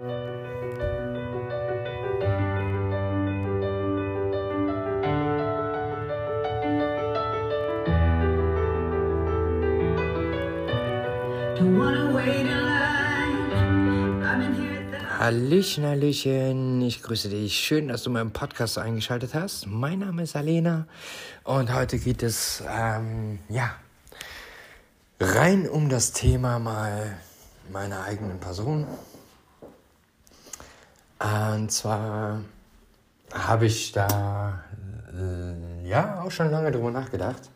Hallöchen, Hallöchen, ich grüße dich. Schön, dass du meinen Podcast eingeschaltet hast. Mein Name ist Alena und heute geht es, ähm, ja, rein um das Thema mal meiner eigenen Person. Und zwar habe ich da, äh, ja, auch schon lange drüber nachgedacht.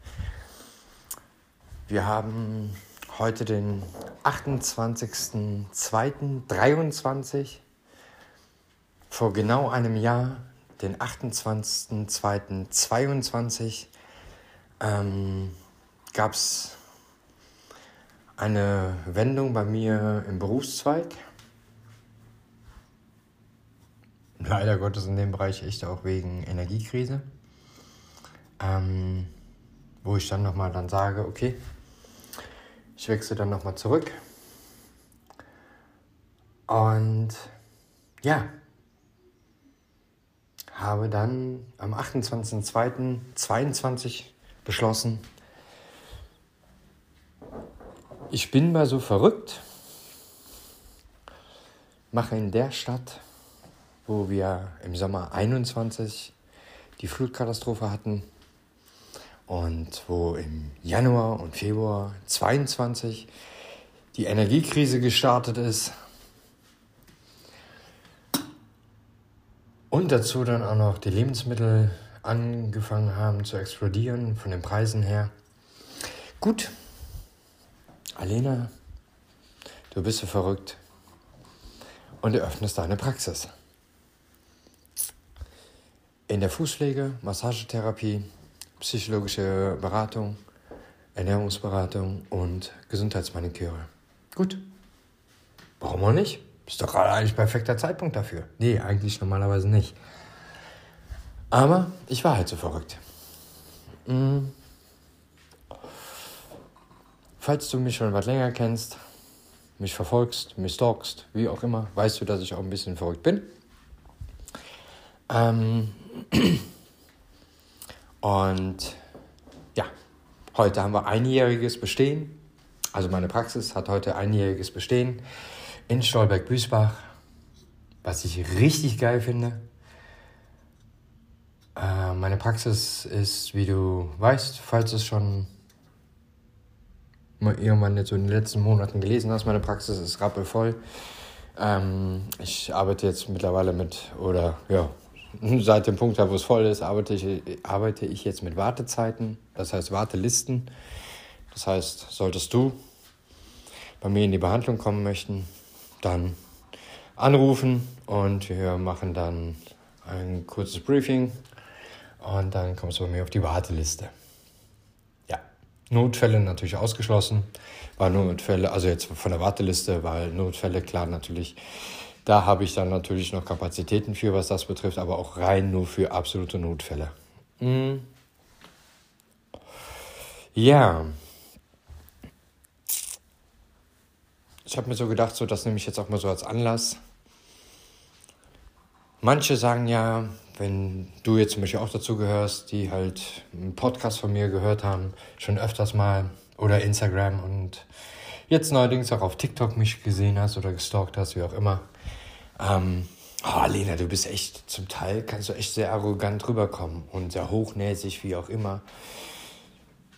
Wir haben heute den 28.02.23. Vor genau einem Jahr, den 28.02.22, ähm, gab es eine Wendung bei mir im Berufszweig. Leider Gottes in dem Bereich echt auch wegen Energiekrise. Ähm, wo ich dann nochmal dann sage, okay, ich wechsle dann nochmal zurück. Und ja, habe dann am 28.02.22 beschlossen, ich bin mal so verrückt, mache in der Stadt, wo wir im Sommer 21 die Flutkatastrophe hatten, und wo im Januar und Februar 22 die Energiekrise gestartet ist und dazu dann auch noch die Lebensmittel angefangen haben zu explodieren von den Preisen her. Gut, Alena, du bist so verrückt und eröffnest deine Praxis. In der Fußpflege, Massagetherapie, psychologische Beratung, Ernährungsberatung und Gesundheitsmaniküre. Gut. Warum auch nicht? Ist doch gerade eigentlich perfekter Zeitpunkt dafür. Nee, eigentlich normalerweise nicht. Aber ich war halt so verrückt. Hm. Falls du mich schon was länger kennst, mich verfolgst, mich stalkst, wie auch immer, weißt du, dass ich auch ein bisschen verrückt bin. Ähm, Und ja, heute haben wir einjähriges Bestehen. Also meine Praxis hat heute einjähriges Bestehen in Stolberg-Büßbach, was ich richtig geil finde. Äh, meine Praxis ist, wie du weißt, falls es schon irgendwann jetzt so in den letzten Monaten gelesen hast, meine Praxis ist rappelvoll. Ähm, ich arbeite jetzt mittlerweile mit, oder ja, Seit dem Punkt, wo es voll ist, arbeite ich, arbeite ich jetzt mit Wartezeiten, das heißt Wartelisten. Das heißt, solltest du bei mir in die Behandlung kommen möchten, dann anrufen und wir machen dann ein kurzes Briefing und dann kommst du bei mir auf die Warteliste. Ja, Notfälle natürlich ausgeschlossen, weil Notfälle, also jetzt von der Warteliste, weil Notfälle klar natürlich da habe ich dann natürlich noch Kapazitäten für, was das betrifft, aber auch rein nur für absolute Notfälle. Mhm. Ja. Ich habe mir so gedacht, so das nehme ich jetzt auch mal so als Anlass. Manche sagen ja, wenn du jetzt zum Beispiel auch dazu gehörst, die halt einen Podcast von mir gehört haben, schon öfters mal oder Instagram und jetzt neuerdings auch auf TikTok mich gesehen hast oder gestalkt hast, wie auch immer. Ähm, oh, Lena, du bist echt, zum Teil kannst du echt sehr arrogant rüberkommen und sehr hochnäsig, wie auch immer.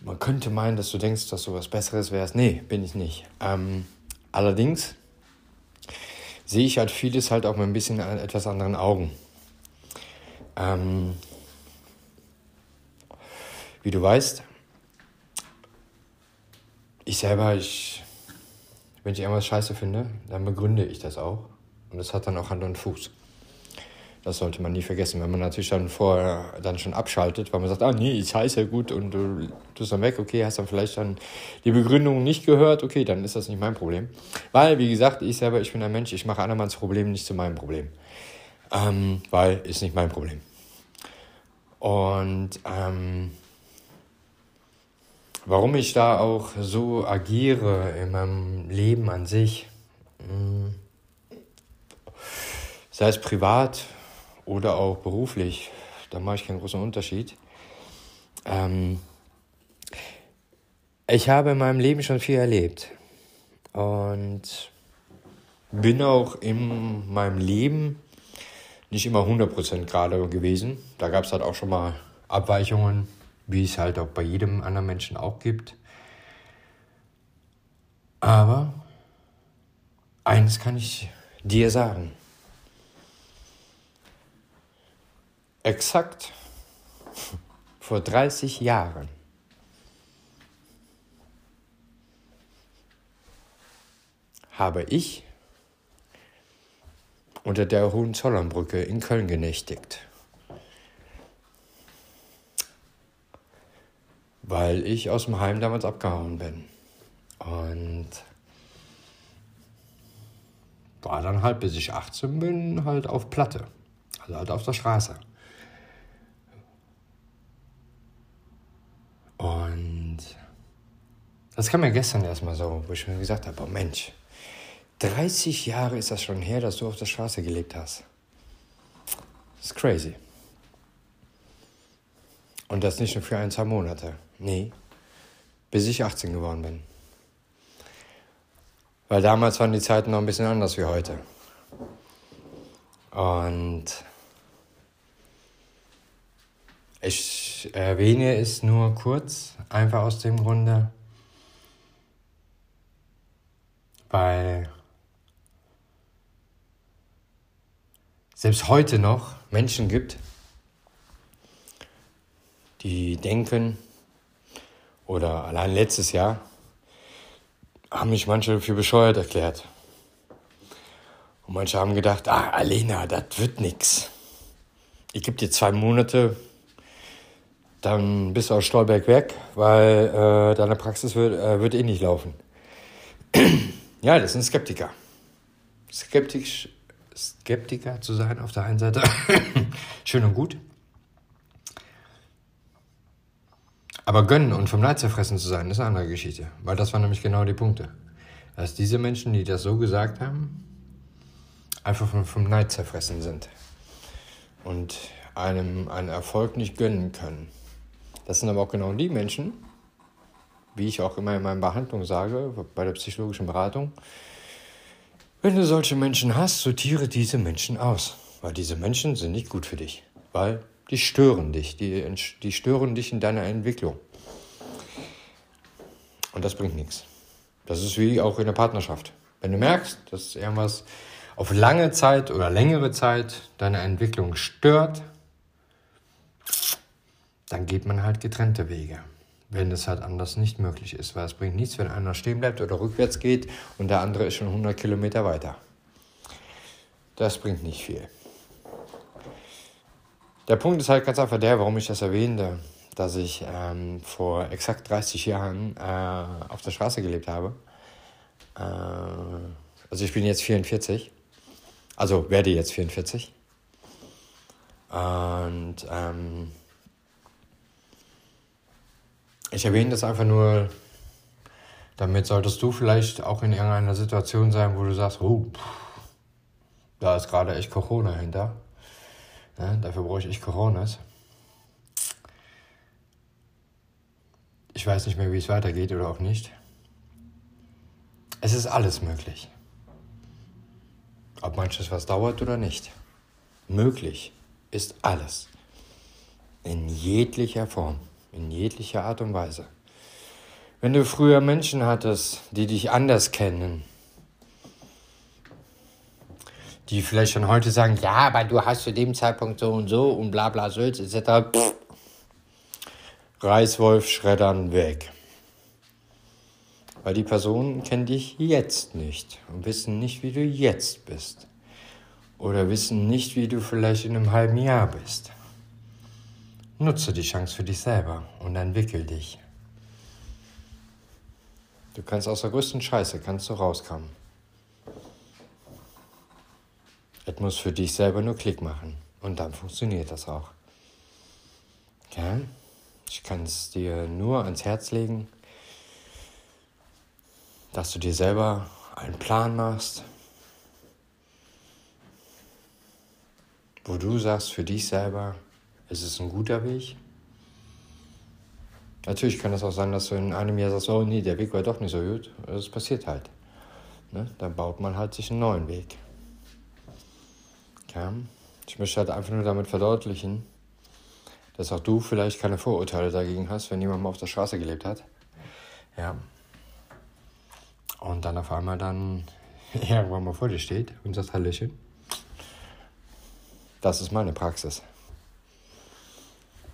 Man könnte meinen, dass du denkst, dass du was Besseres wärst. Nee, bin ich nicht. Ähm, allerdings sehe ich halt vieles halt auch mit ein bisschen etwas anderen Augen. Ähm, wie du weißt, ich selber, ich, wenn ich irgendwas scheiße finde, dann begründe ich das auch. Und das hat dann auch Hand und Fuß. Das sollte man nie vergessen. Wenn man natürlich dann vorher dann schon abschaltet, weil man sagt, ah nee, ich heiße gut und du tust dann weg, okay, hast dann vielleicht dann die Begründung nicht gehört, okay, dann ist das nicht mein Problem. Weil, wie gesagt, ich selber, ich bin ein Mensch, ich mache andermanns Problem nicht zu meinem Problem. Ähm, weil ist nicht mein Problem. Und ähm, warum ich da auch so agiere in meinem Leben an sich, hm, sei es privat oder auch beruflich, da mache ich keinen großen Unterschied. Ähm, ich habe in meinem Leben schon viel erlebt und bin auch in meinem Leben nicht immer 100% gerade gewesen. Da gab es halt auch schon mal Abweichungen, wie es halt auch bei jedem anderen Menschen auch gibt. Aber eines kann ich dir sagen. Exakt vor 30 Jahren habe ich unter der Hohenzollernbrücke in Köln genächtigt. Weil ich aus dem Heim damals abgehauen bin. Und war dann halt, bis ich 18 bin, halt auf Platte. Also halt auf der Straße. Und das kam mir gestern erstmal so, wo ich mir gesagt habe, oh Mensch, 30 Jahre ist das schon her, dass du auf der Straße gelebt hast. Das ist crazy. Und das nicht nur für ein, zwei Monate. Nee, bis ich 18 geworden bin. Weil damals waren die Zeiten noch ein bisschen anders wie heute. Und ich erwähne es nur kurz, einfach aus dem Grunde, weil selbst heute noch Menschen gibt, die denken, oder allein letztes Jahr, haben mich manche für bescheuert erklärt. Und manche haben gedacht, ah, Alena, das wird nix. Ich gebe dir zwei Monate, dann bist du aus Stolberg weg, weil äh, deine Praxis wird, äh, wird eh nicht laufen. ja, das sind Skeptiker. Skeptisch, Skeptiker zu sein auf der einen Seite, schön und gut. Aber gönnen und vom Neid zerfressen zu sein, ist eine andere Geschichte. Weil das waren nämlich genau die Punkte. Dass diese Menschen, die das so gesagt haben, einfach vom, vom Neid zerfressen sind. Und einem einen Erfolg nicht gönnen können. Das sind aber auch genau die Menschen, wie ich auch immer in meiner Behandlung sage, bei der psychologischen Beratung, wenn du solche Menschen hast, sortiere diese Menschen aus. Weil diese Menschen sind nicht gut für dich. Weil die stören dich. Die, die stören dich in deiner Entwicklung. Und das bringt nichts. Das ist wie auch in der Partnerschaft. Wenn du merkst, dass irgendwas auf lange Zeit oder längere Zeit deine Entwicklung stört, dann geht man halt getrennte Wege wenn es halt anders nicht möglich ist. Weil es bringt nichts, wenn einer stehen bleibt oder rückwärts geht und der andere ist schon 100 Kilometer weiter. Das bringt nicht viel. Der Punkt ist halt ganz einfach der, warum ich das erwähnte, dass ich ähm, vor exakt 30 Jahren äh, auf der Straße gelebt habe. Äh, also ich bin jetzt 44, also werde jetzt 44. Und ähm, ich erwähne das einfach nur, damit solltest du vielleicht auch in irgendeiner Situation sein, wo du sagst, oh, da ist gerade echt Corona hinter. Ja, dafür brauche ich Coronas. Ich weiß nicht mehr, wie es weitergeht oder auch nicht. Es ist alles möglich. Ob manches was dauert oder nicht. Möglich ist alles. In jeglicher Form in jeglicher Art und Weise. Wenn du früher Menschen hattest, die dich anders kennen, die vielleicht schon heute sagen, ja, aber du hast zu dem Zeitpunkt so und so und bla bla Sülz etc. Pff, Reißwolf schreddern weg. Weil die Personen kennen dich jetzt nicht und wissen nicht, wie du jetzt bist. Oder wissen nicht, wie du vielleicht in einem halben Jahr bist. Nutze die Chance für dich selber und entwickel dich. Du kannst aus der größten Scheiße kannst du rauskommen. Es muss für dich selber nur Klick machen und dann funktioniert das auch. Ja? Ich kann es dir nur ans Herz legen, dass du dir selber einen Plan machst, wo du sagst für dich selber, ist es ein guter Weg? Natürlich kann es auch sein, dass du in einem Jahr sagst, oh nee, der Weg war doch nicht so gut. Das passiert halt. Ne? Dann baut man halt sich einen neuen Weg. Ja? Ich möchte halt einfach nur damit verdeutlichen, dass auch du vielleicht keine Vorurteile dagegen hast, wenn jemand mal auf der Straße gelebt hat. Ja. Und dann auf einmal dann irgendwann mal vor dir steht und sagt Hallöchen. Das ist meine Praxis.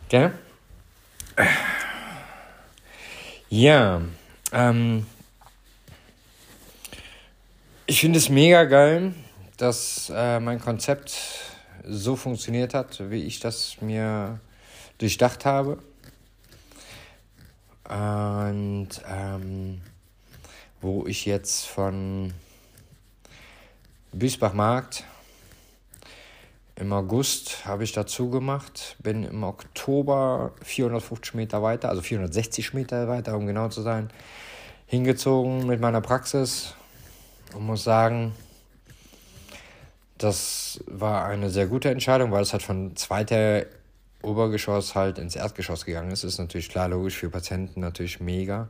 Gell? Ja, ähm, ich finde es mega geil, dass äh, mein Konzept so funktioniert hat, wie ich das mir durchdacht habe. Und ähm, wo ich jetzt von Biesbach-Markt im August habe ich dazu gemacht, bin im Oktober 450 Meter weiter, also 460 Meter weiter, um genau zu sein, hingezogen mit meiner Praxis und muss sagen, das war eine sehr gute Entscheidung, weil es halt von zweiter Obergeschoss halt ins Erdgeschoss gegangen ist. Ist natürlich klar, logisch, für Patienten natürlich mega.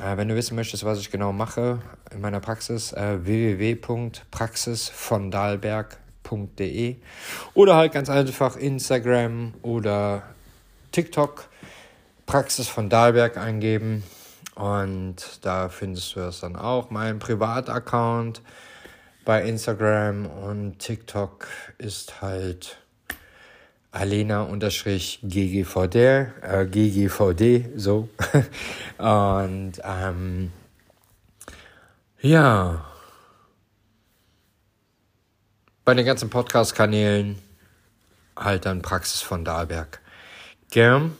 Äh, wenn du wissen möchtest, was ich genau mache in meiner Praxis, äh, www.praxisvondalberg.de oder halt ganz einfach Instagram oder TikTok Praxis von Dahlberg eingeben und da findest du das dann auch. Mein Privataccount bei Instagram und TikTok ist halt Alena-GGVD, äh, GGVD, so. und ähm, ja, bei den ganzen Podcast-Kanälen halt dann Praxis von Dahlberg. Gern.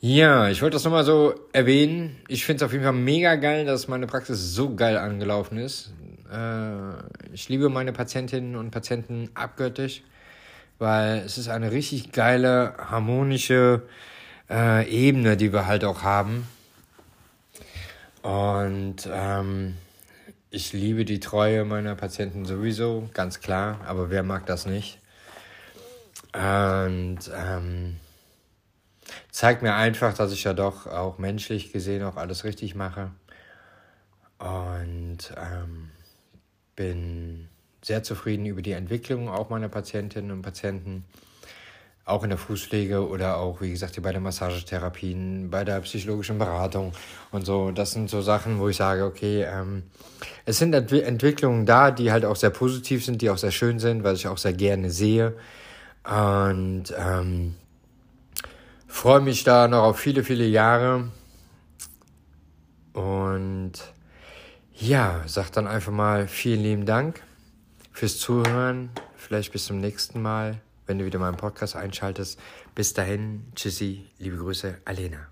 Ja, ich wollte das nochmal so erwähnen. Ich finde es auf jeden Fall mega geil, dass meine Praxis so geil angelaufen ist. Äh, ich liebe meine Patientinnen und Patienten abgöttisch, weil es ist eine richtig geile, harmonische äh, Ebene, die wir halt auch haben. Und ähm, ich liebe die Treue meiner Patienten sowieso, ganz klar, aber wer mag das nicht? Und ähm, zeigt mir einfach, dass ich ja doch auch menschlich gesehen auch alles richtig mache. Und ähm, bin sehr zufrieden über die Entwicklung auch meiner Patientinnen und Patienten. Auch in der Fußpflege oder auch, wie gesagt, bei den Massagetherapien, bei der psychologischen Beratung und so. Das sind so Sachen, wo ich sage, okay, ähm, es sind Ent Entwicklungen da, die halt auch sehr positiv sind, die auch sehr schön sind, was ich auch sehr gerne sehe. Und ähm, freue mich da noch auf viele, viele Jahre. Und ja, sag dann einfach mal vielen lieben Dank fürs Zuhören. Vielleicht bis zum nächsten Mal, wenn du wieder meinen Podcast einschaltest. Bis dahin, tschüssi, liebe Grüße, Alena.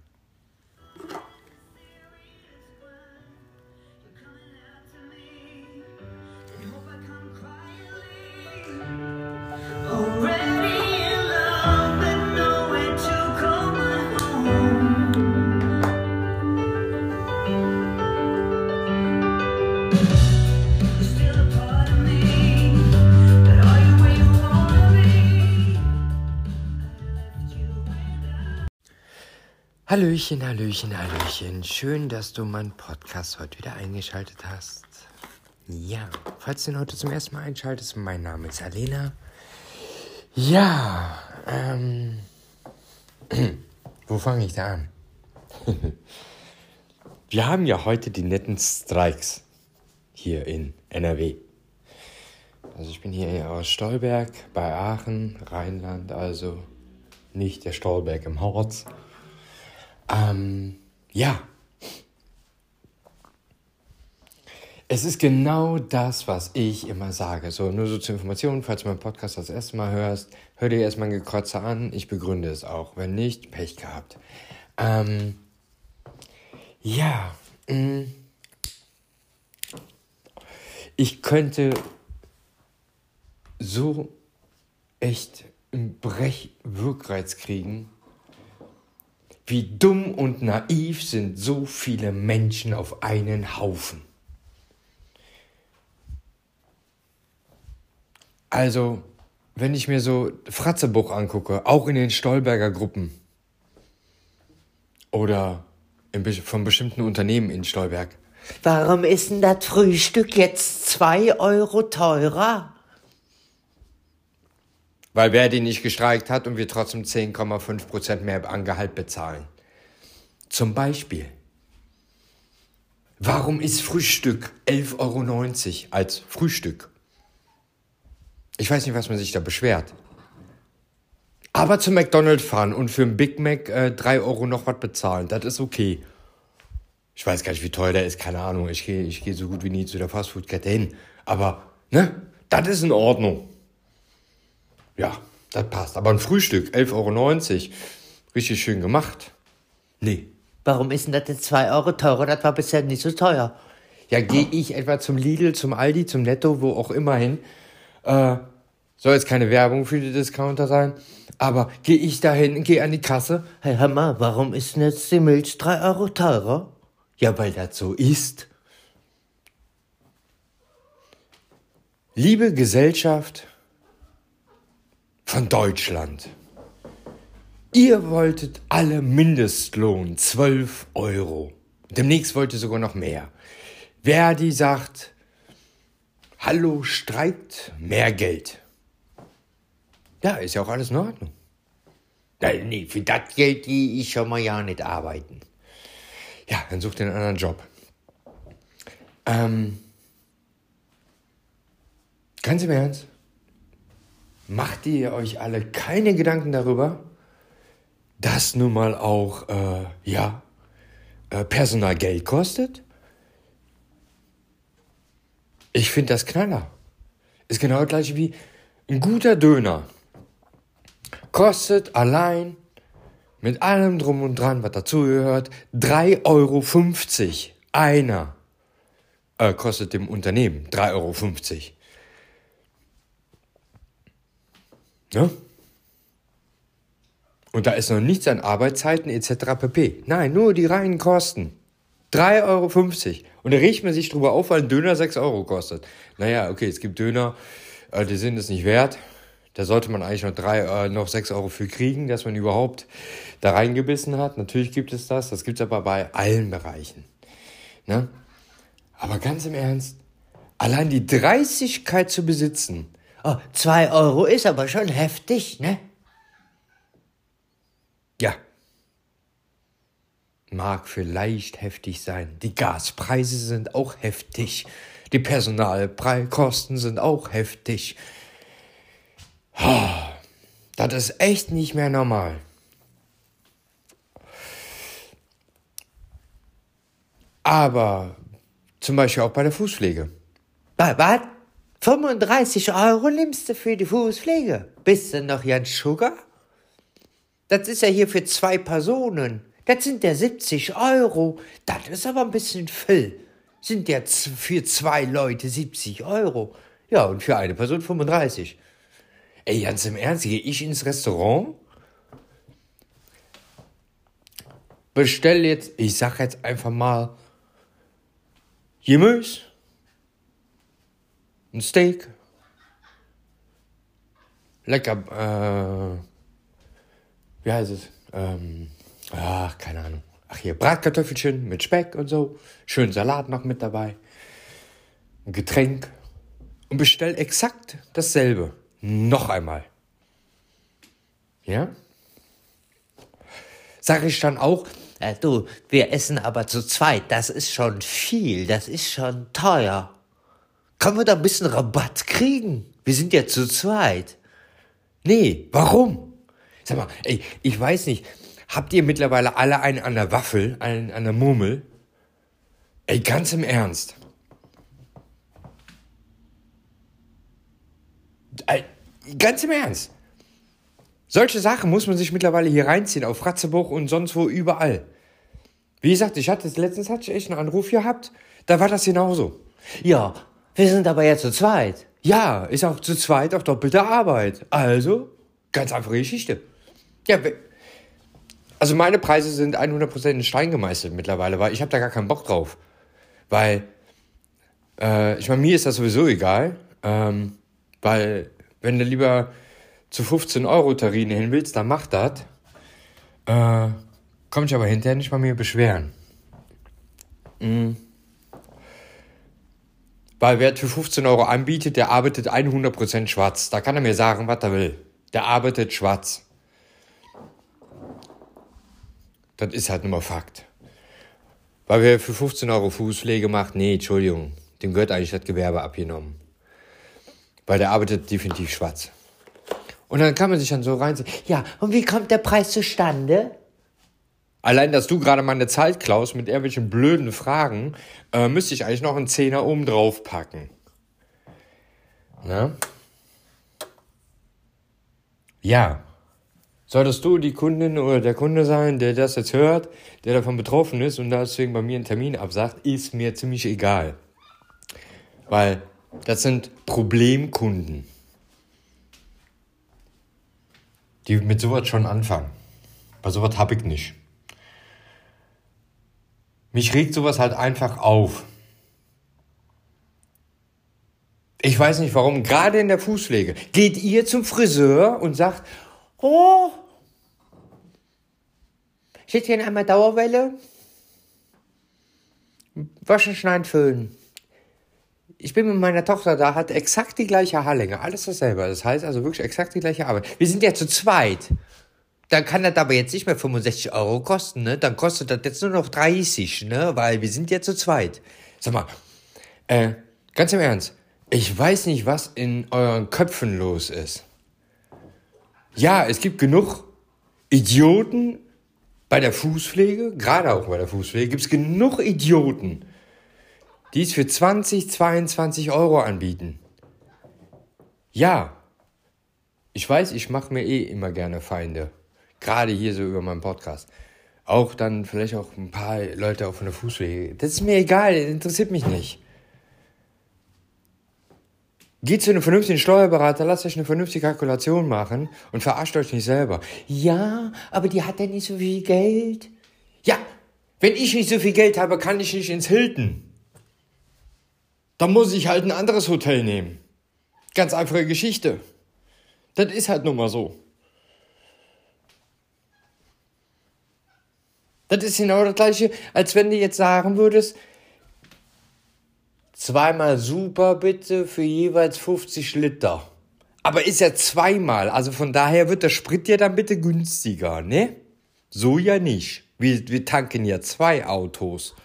Hallöchen, Hallöchen, Hallöchen. Schön, dass du meinen Podcast heute wieder eingeschaltet hast. Ja, falls du ihn heute zum ersten Mal einschaltest, mein Name ist Alena. Ja, ähm, wo fange ich da an? Wir haben ja heute die netten Streiks hier in NRW. Also ich bin hier aus Stolberg bei Aachen, Rheinland, also nicht der Stolberg im Harz. Ähm, ja. Es ist genau das, was ich immer sage. So, nur so zur Information, falls du meinen Podcast das erste Mal hörst, hör dir erstmal ein Gekrotzer an. Ich begründe es auch. Wenn nicht, Pech gehabt. Ähm, ja. Mh. Mm. Ich könnte so echt einen Brechwirkreiz kriegen, wie dumm und naiv sind so viele Menschen auf einen Haufen. Also, wenn ich mir so Fratzebuch angucke, auch in den Stolberger Gruppen oder in, von bestimmten Unternehmen in Stolberg. Warum ist denn das Frühstück jetzt zwei Euro teurer? Weil Verdi nicht gestreikt hat und wir trotzdem 10,5 Prozent mehr an Gehalt bezahlen. Zum Beispiel. Warum ist Frühstück 11,90 Euro als Frühstück? Ich weiß nicht, was man sich da beschwert. Aber zum McDonald's fahren und für einen Big Mac äh, 3 Euro noch was bezahlen, das ist okay. Ich weiß gar nicht, wie teuer der ist, keine Ahnung. Ich gehe ich geh so gut wie nie zu der Fastfood-Kette hin. Aber, ne, das ist in Ordnung. Ja, das passt. Aber ein Frühstück, 11,90 Euro, richtig schön gemacht. Nee, Warum ist denn das jetzt 2 Euro teurer? Das war bisher nicht so teuer. Ja, gehe ich etwa zum Lidl, zum Aldi, zum Netto, wo auch immer hin. Äh, soll jetzt keine Werbung für die Discounter sein, aber gehe ich dahin, gehe an die Kasse. Hey, hör mal, warum ist denn jetzt die Milch 3 Euro teurer? Ja, weil das so ist. Liebe Gesellschaft von Deutschland. Ihr wolltet alle Mindestlohn 12 Euro. Demnächst wollt ihr sogar noch mehr. Verdi sagt, hallo, streikt, mehr Geld. Ja, ist ja auch alles in Ordnung. Nein, nee, für das Geld gehe ich schon mal ja nicht arbeiten. Ja, dann sucht ihr einen anderen Job. Ähm, ganz im Ernst, macht ihr euch alle keine Gedanken darüber, das nun mal auch, äh, ja, äh, Personal Geld kostet? Ich finde das Knaller. Ist genau das gleiche wie ein guter Döner. Kostet allein mit allem drum und dran, was dazugehört, 3,50 Euro. Einer. Äh, kostet dem Unternehmen 3,50 Euro. Ne? Und da ist noch nichts an Arbeitszeiten etc. pp. Nein, nur die reinen Kosten. 3,50 Euro. Und da riecht man sich drüber auf, weil ein Döner 6 Euro kostet. Naja, okay, es gibt Döner, äh, die sind es nicht wert. Da sollte man eigentlich noch, drei, äh, noch 6 Euro für kriegen, dass man überhaupt da reingebissen hat. Natürlich gibt es das. Das gibt es aber bei allen Bereichen. Ne? Aber ganz im Ernst, allein die Dreistigkeit zu besitzen. Oh, 2 Euro ist aber schon heftig, ne? Ja. Mag vielleicht heftig sein. Die Gaspreise sind auch heftig. Die Personalkosten sind auch heftig. Das ist echt nicht mehr normal. Aber zum Beispiel auch bei der Fußpflege. Was? 35 Euro nimmst du für die Fußpflege? Bist du noch Jan Sugar? Das ist ja hier für zwei Personen. Das sind ja 70 Euro. Das ist aber ein bisschen viel. Sind ja für zwei Leute 70 Euro. Ja, und für eine Person 35. Ey, ganz im Ernst, gehe ich ins Restaurant? Bestell jetzt, ich sag jetzt einfach mal, Gemüse, ein Steak, lecker, äh, wie heißt es? Ähm, ach, keine Ahnung. Ach hier, Bratkartoffelchen mit Speck und so. Schön Salat noch mit dabei. Ein Getränk. Und bestell exakt dasselbe. Noch einmal. Ja? Sag ich dann auch, äh, du, wir essen aber zu zweit. Das ist schon viel. Das ist schon teuer. Können wir da ein bisschen Rabatt kriegen? Wir sind ja zu zweit. Nee, warum? Sag mal, ey, ich weiß nicht, habt ihr mittlerweile alle einen an der Waffel, einen an der Murmel? Ey, ganz im Ernst. Ganz im Ernst. Solche Sachen muss man sich mittlerweile hier reinziehen, auf Ratzebuch und sonst wo überall. Wie gesagt, ich hatte letztens hatte ich echt einen Anruf gehabt, da war das genauso. Ja, wir sind aber ja zu zweit. Ja, ist auch zu zweit auf doppelte Arbeit. Also, ganz einfache Geschichte. Ja, also meine Preise sind 100% in Stein gemeißelt mittlerweile, weil ich habe da gar keinen Bock drauf. Weil, äh, ich meine, mir ist das sowieso egal, ähm, weil wenn du lieber zu 15 Euro Tarine hin willst, dann mach das. Äh, komm ich aber hinterher nicht bei mir beschweren. Mhm. Weil wer für 15 Euro anbietet, der arbeitet 100% schwarz. Da kann er mir sagen, was er will. Der arbeitet schwarz. Das ist halt nur mal Fakt. Weil wer für 15 Euro Fußpflege macht, nee, Entschuldigung, dem gehört eigentlich das Gewerbe abgenommen. Weil der arbeitet definitiv schwarz. Und dann kann man sich dann so reinziehen. Ja, und wie kommt der Preis zustande? Allein, dass du gerade meine Zeit klaust mit irgendwelchen blöden Fragen, äh, müsste ich eigentlich noch einen Zehner oben drauf packen. Ne? Ja. Solltest du die Kundin oder der Kunde sein, der das jetzt hört, der davon betroffen ist und deswegen bei mir einen Termin absagt, ist mir ziemlich egal. Weil das sind Problemkunden, die mit sowas schon anfangen. Bei sowas habe ich nicht. Mich regt sowas halt einfach auf. Ich weiß nicht warum, gerade in der Fußpflege. Geht ihr zum Friseur und sagt, oh, ich hätte gerne einmal Dauerwelle, waschen, schneiden, föhnen. Ich bin mit meiner Tochter da, hat exakt die gleiche Haarlänge, alles dasselbe. Das heißt also wirklich exakt die gleiche Arbeit. Wir sind ja zu zweit. Dann kann das aber jetzt nicht mehr 65 Euro kosten, ne? Dann kostet das jetzt nur noch 30, ne? Weil wir sind ja zu zweit. Sag mal, äh, ganz im Ernst, ich weiß nicht, was in euren Köpfen los ist. Ja, es gibt genug Idioten bei der Fußpflege, gerade auch bei der Fußpflege, gibt es genug Idioten, die es für 20, 22 Euro anbieten. Ja, ich weiß, ich mache mir eh immer gerne Feinde. Gerade hier so über meinen Podcast. Auch dann vielleicht auch ein paar Leute auch von der Fußpflege. Das ist mir egal, das interessiert mich nicht. Geht zu einem vernünftigen Steuerberater, lasst euch eine vernünftige Kalkulation machen und verarscht euch nicht selber. Ja, aber die hat ja nicht so viel Geld. Ja, wenn ich nicht so viel Geld habe, kann ich nicht ins Hilton. Dann muss ich halt ein anderes Hotel nehmen. Ganz einfache Geschichte. Das ist halt nun mal so. Das ist genau das gleiche, als wenn du jetzt sagen würdest, zweimal super bitte für jeweils 50 Liter. Aber ist ja zweimal, also von daher wird der Sprit ja dann bitte günstiger, ne? So ja nicht. Wir, wir tanken ja zwei Autos.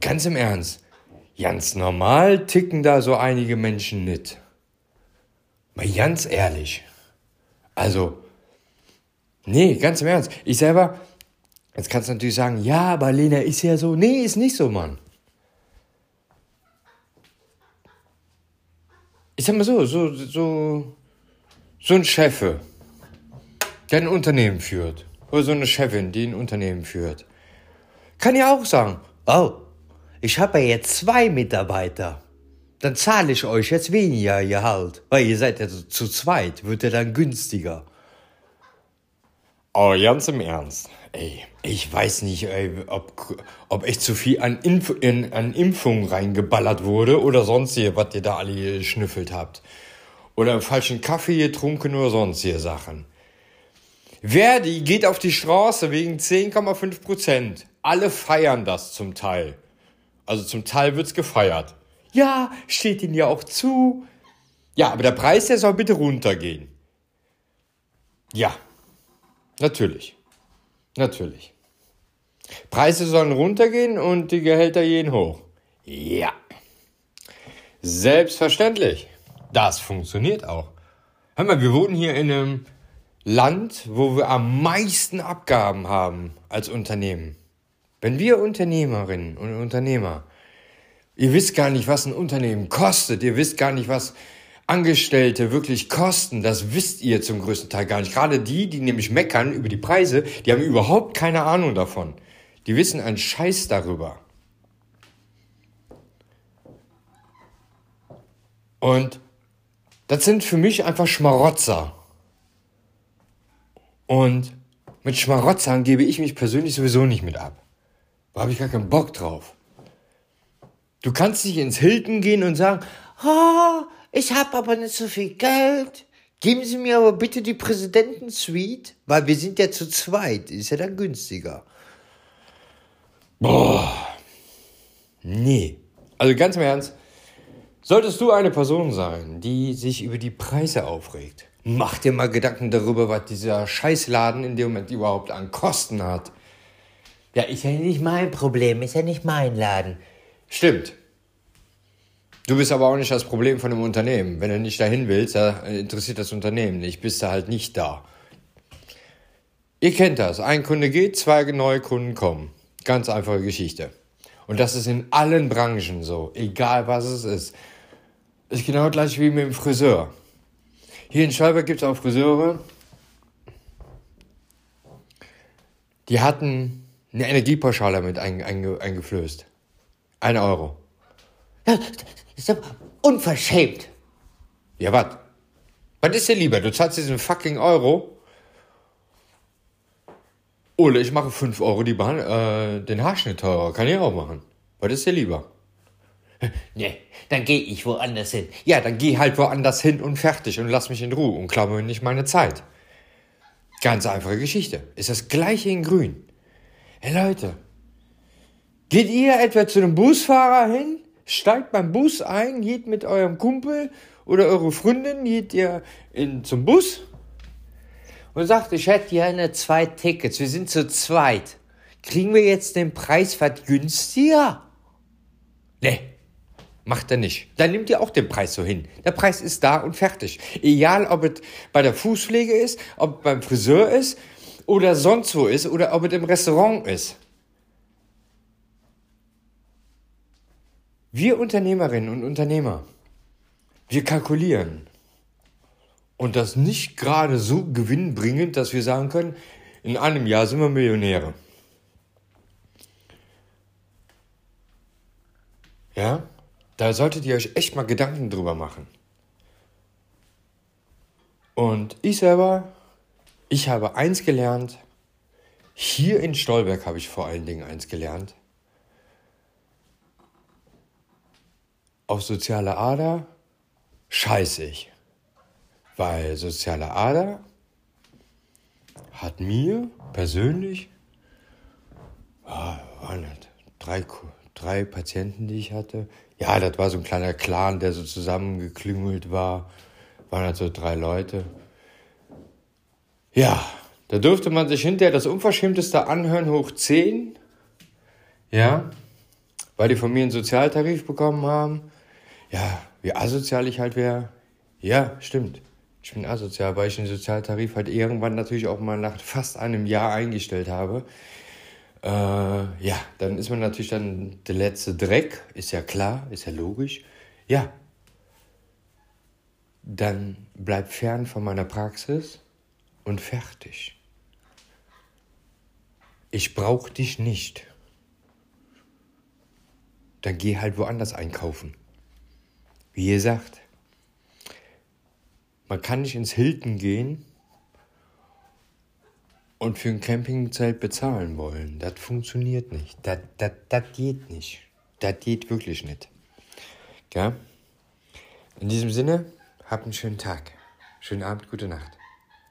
Ganz im Ernst. Ganz normal ticken da so einige Menschen nicht. Mal ganz ehrlich. Also, Nee, ganz im Ernst. Ich selber, jetzt kannst du natürlich sagen, ja, aber Lena ist ja so. Nee, ist nicht so, Mann. Ich sag mal so, so, so, so ein Chef, der ein Unternehmen führt. Oder so eine Chefin, die ein Unternehmen führt. Kann ja auch sagen, oh, ich habe ja jetzt zwei Mitarbeiter. Dann zahle ich euch jetzt weniger Gehalt. Weil ihr seid ja zu zweit, wird ja dann günstiger. Aber ganz im Ernst, ey, ich weiß nicht, ey, ob, ob echt zu viel an, Inf in, an Impfung reingeballert wurde oder sonstige, was ihr da alle geschnüffelt habt. Oder falschen Kaffee getrunken oder sonstige Sachen. Verdi geht auf die Straße wegen 10,5 Prozent. Alle feiern das zum Teil. Also zum Teil wird's gefeiert. Ja, steht ihnen ja auch zu. Ja, aber der Preis, der soll bitte runtergehen. Ja, Natürlich. Natürlich. Preise sollen runtergehen und die Gehälter gehen hoch. Ja. Selbstverständlich. Das funktioniert auch. Hör mal, wir wohnen hier in einem Land, wo wir am meisten Abgaben haben als Unternehmen. Wenn wir Unternehmerinnen und Unternehmer, ihr wisst gar nicht, was ein Unternehmen kostet, ihr wisst gar nicht, was Angestellte wirklich kosten, das wisst ihr zum größten Teil gar nicht. Gerade die, die nämlich meckern über die Preise, die haben überhaupt keine Ahnung davon. Die wissen einen Scheiß darüber. Und das sind für mich einfach Schmarotzer. Und mit Schmarotzern gebe ich mich persönlich sowieso nicht mit ab. Da habe ich gar keinen Bock drauf. Du kannst nicht ins Hilton gehen und sagen, oh, ich hab aber nicht so viel Geld. Geben Sie mir aber bitte die Präsidentensuite, weil wir sind ja zu zweit, ist ja dann günstiger. Boah. Nee. Also ganz im Ernst, solltest du eine Person sein, die sich über die Preise aufregt, mach dir mal Gedanken darüber, was dieser Scheißladen in dem Moment überhaupt an Kosten hat. Ja, ist ja nicht mein Problem, ist ja nicht mein Laden. Stimmt. Du bist aber auch nicht das Problem von dem Unternehmen. Wenn du nicht dahin willst, da interessiert das Unternehmen nicht, bist du halt nicht da. Ihr kennt das. Ein Kunde geht, zwei neue Kunden kommen. Ganz einfache Geschichte. Und das ist in allen Branchen so, egal was es ist. Ist genau gleich wie mit dem Friseur. Hier in Schwalberg gibt es auch Friseure, die hatten eine Energiepauschale mit einge einge eingeflößt. Ein Euro. Das ist doch unverschämt. Ja, was? Was ist dir lieber? Du zahlst diesen fucking Euro? Oder ich mache 5 Euro die Bahn, äh, den Haarschnitt teurer. Kann ich auch machen. Was ist dir lieber? Nee, dann gehe ich woanders hin. Ja, dann geh halt woanders hin und fertig und lass mich in Ruhe und klau mir nicht meine Zeit. Ganz einfache Geschichte. Ist das gleiche in grün. Hey Leute, geht ihr etwa zu einem Busfahrer hin, steigt beim Bus ein, geht mit eurem Kumpel oder eure Freundin, geht ihr in, zum Bus und sagt, ich hätte gerne zwei Tickets, wir sind zu zweit. Kriegen wir jetzt den Preis was günstiger? Nee, macht er nicht. Dann nimmt ihr auch den Preis so hin. Der Preis ist da und fertig. Egal, ob es bei der Fußpflege ist, ob es beim Friseur ist oder sonst wo ist oder ob es im Restaurant ist. Wir Unternehmerinnen und Unternehmer, wir kalkulieren. Und das nicht gerade so gewinnbringend, dass wir sagen können, in einem Jahr sind wir Millionäre. Ja, da solltet ihr euch echt mal Gedanken drüber machen. Und ich selber, ich habe eins gelernt, hier in Stolberg habe ich vor allen Dingen eins gelernt. Auf soziale Ader scheiße ich. Weil soziale Ader hat mir persönlich, ah, waren das drei, drei Patienten, die ich hatte. Ja, das war so ein kleiner Clan, der so zusammengeklüngelt war. Waren halt so drei Leute. Ja, da durfte man sich hinterher das Unverschämteste anhören, hoch 10. Ja, weil die von mir einen Sozialtarif bekommen haben. Ja, wie asozial ich halt wäre. Ja, stimmt. Ich bin asozial, weil ich den Sozialtarif halt irgendwann natürlich auch mal nach fast einem Jahr eingestellt habe. Äh, ja, dann ist man natürlich dann der letzte Dreck, ist ja klar, ist ja logisch. Ja, dann bleib fern von meiner Praxis und fertig. Ich brauch dich nicht. Dann geh halt woanders einkaufen. Wie gesagt, man kann nicht ins Hilton gehen und für ein Campingzelt bezahlen wollen. Das funktioniert nicht. Das, das, das geht nicht. Das geht wirklich nicht. Ja? In diesem Sinne, habt einen schönen Tag. Schönen Abend, gute Nacht.